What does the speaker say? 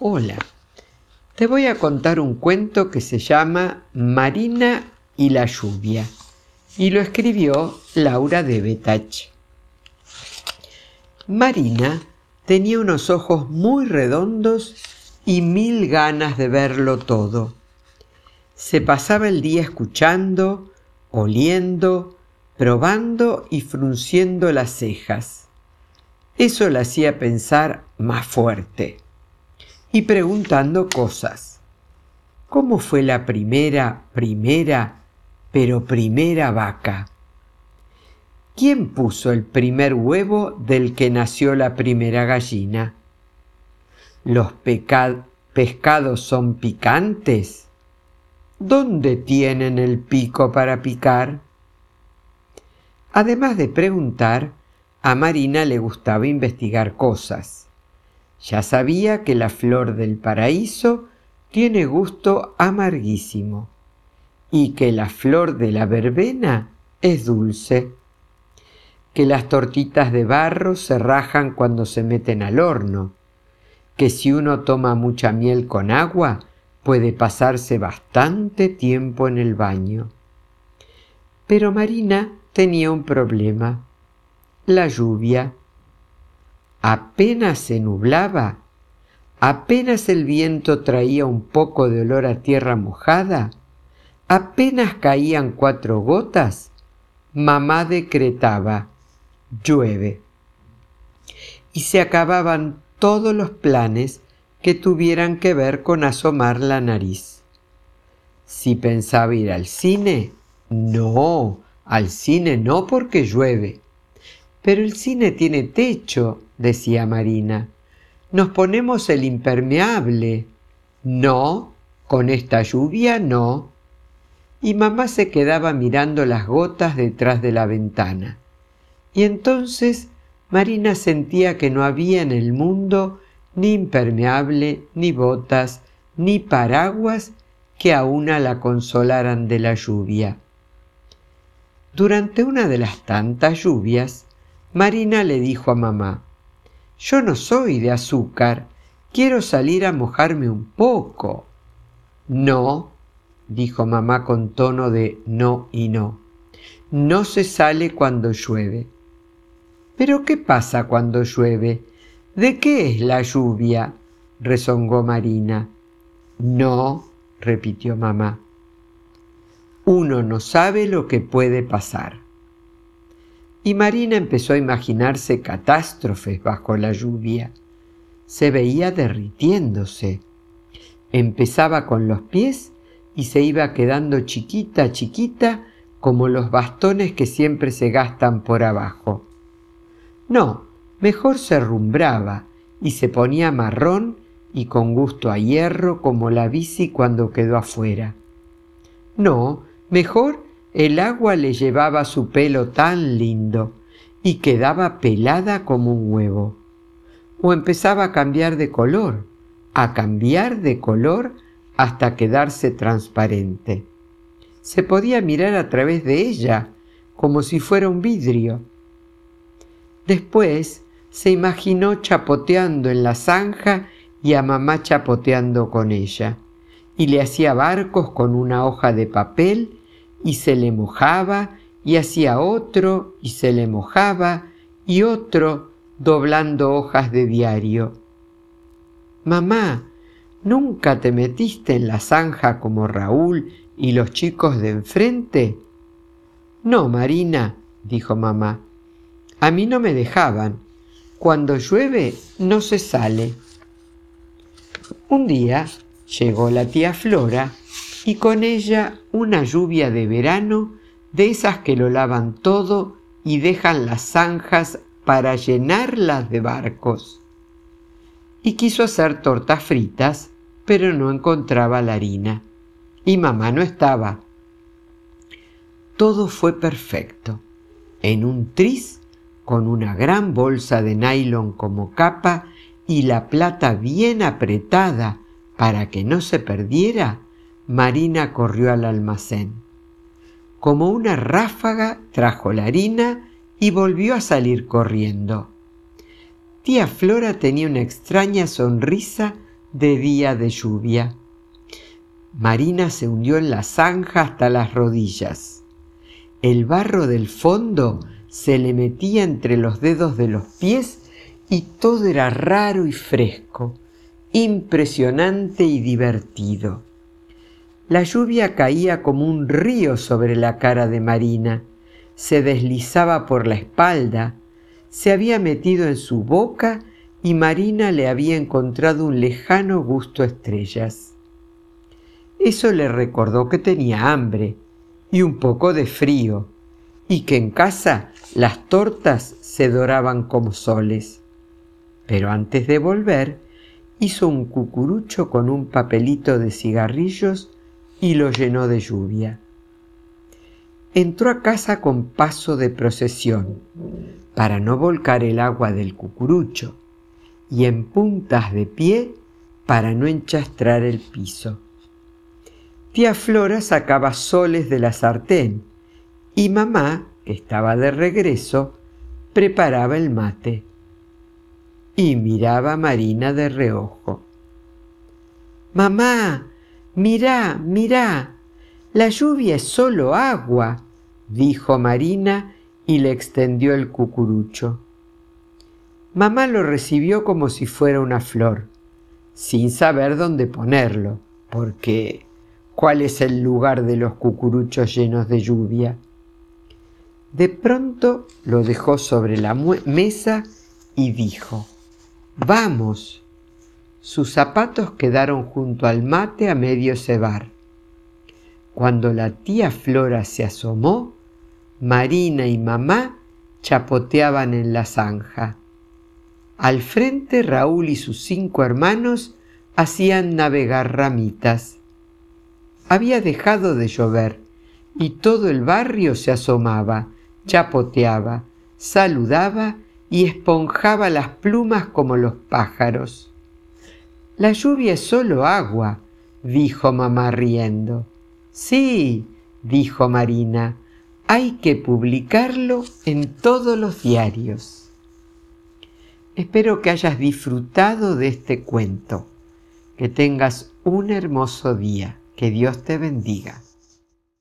Hola, te voy a contar un cuento que se llama Marina y la lluvia y lo escribió Laura de Betach. Marina tenía unos ojos muy redondos y mil ganas de verlo todo. Se pasaba el día escuchando, oliendo, probando y frunciendo las cejas. Eso la hacía pensar más fuerte y preguntando cosas. ¿Cómo fue la primera, primera, pero primera vaca? ¿Quién puso el primer huevo del que nació la primera gallina? ¿Los pescados son picantes? ¿Dónde tienen el pico para picar? Además de preguntar, a Marina le gustaba investigar cosas. Ya sabía que la flor del paraíso tiene gusto amarguísimo y que la flor de la verbena es dulce, que las tortitas de barro se rajan cuando se meten al horno, que si uno toma mucha miel con agua puede pasarse bastante tiempo en el baño. Pero Marina tenía un problema, la lluvia. Apenas se nublaba, apenas el viento traía un poco de olor a tierra mojada, apenas caían cuatro gotas, mamá decretaba, llueve. Y se acababan todos los planes que tuvieran que ver con asomar la nariz. Si pensaba ir al cine, no, al cine no porque llueve. Pero el cine tiene techo, decía Marina. Nos ponemos el impermeable. No, con esta lluvia no. Y mamá se quedaba mirando las gotas detrás de la ventana. Y entonces Marina sentía que no había en el mundo ni impermeable, ni botas, ni paraguas que a una la consolaran de la lluvia. Durante una de las tantas lluvias, Marina le dijo a mamá, Yo no soy de azúcar, quiero salir a mojarme un poco. No, dijo mamá con tono de no y no, no se sale cuando llueve. ¿Pero qué pasa cuando llueve? ¿De qué es la lluvia? rezongó Marina. No, repitió mamá. Uno no sabe lo que puede pasar. Y Marina empezó a imaginarse catástrofes bajo la lluvia. Se veía derritiéndose. Empezaba con los pies y se iba quedando chiquita, chiquita, como los bastones que siempre se gastan por abajo. No, mejor se rumbraba y se ponía marrón y con gusto a hierro como la bici cuando quedó afuera. No, Mejor el agua le llevaba su pelo tan lindo y quedaba pelada como un huevo. O empezaba a cambiar de color, a cambiar de color hasta quedarse transparente. Se podía mirar a través de ella como si fuera un vidrio. Después se imaginó chapoteando en la zanja y a mamá chapoteando con ella, y le hacía barcos con una hoja de papel y se le mojaba y hacía otro y se le mojaba y otro doblando hojas de diario. Mamá, ¿nunca te metiste en la zanja como Raúl y los chicos de enfrente? No, Marina, dijo mamá. A mí no me dejaban. Cuando llueve no se sale. Un día llegó la tía Flora y con ella una lluvia de verano de esas que lo lavan todo y dejan las zanjas para llenarlas de barcos. Y quiso hacer tortas fritas, pero no encontraba la harina. Y mamá no estaba. Todo fue perfecto. En un tris, con una gran bolsa de nylon como capa y la plata bien apretada para que no se perdiera, Marina corrió al almacén. Como una ráfaga trajo la harina y volvió a salir corriendo. Tía Flora tenía una extraña sonrisa de día de lluvia. Marina se hundió en la zanja hasta las rodillas. El barro del fondo se le metía entre los dedos de los pies y todo era raro y fresco, impresionante y divertido. La lluvia caía como un río sobre la cara de Marina, se deslizaba por la espalda, se había metido en su boca y Marina le había encontrado un lejano gusto a estrellas. Eso le recordó que tenía hambre y un poco de frío, y que en casa las tortas se doraban como soles. Pero antes de volver, hizo un cucurucho con un papelito de cigarrillos y lo llenó de lluvia. Entró a casa con paso de procesión, para no volcar el agua del cucurucho, y en puntas de pie para no enchastrar el piso. Tía Flora sacaba soles de la sartén y mamá estaba de regreso, preparaba el mate y miraba a Marina de reojo. Mamá, mirá, mirá, la lluvia es solo agua, dijo Marina y le extendió el cucurucho. Mamá lo recibió como si fuera una flor, sin saber dónde ponerlo, porque ¿cuál es el lugar de los cucuruchos llenos de lluvia? De pronto lo dejó sobre la mesa y dijo, Vamos. Sus zapatos quedaron junto al mate a medio cebar. Cuando la tía Flora se asomó, Marina y mamá chapoteaban en la zanja. Al frente Raúl y sus cinco hermanos hacían navegar ramitas. Había dejado de llover y todo el barrio se asomaba chapoteaba, saludaba y esponjaba las plumas como los pájaros. La lluvia es solo agua, dijo mamá riendo. Sí, dijo Marina, hay que publicarlo en todos los diarios. Espero que hayas disfrutado de este cuento. Que tengas un hermoso día. Que Dios te bendiga.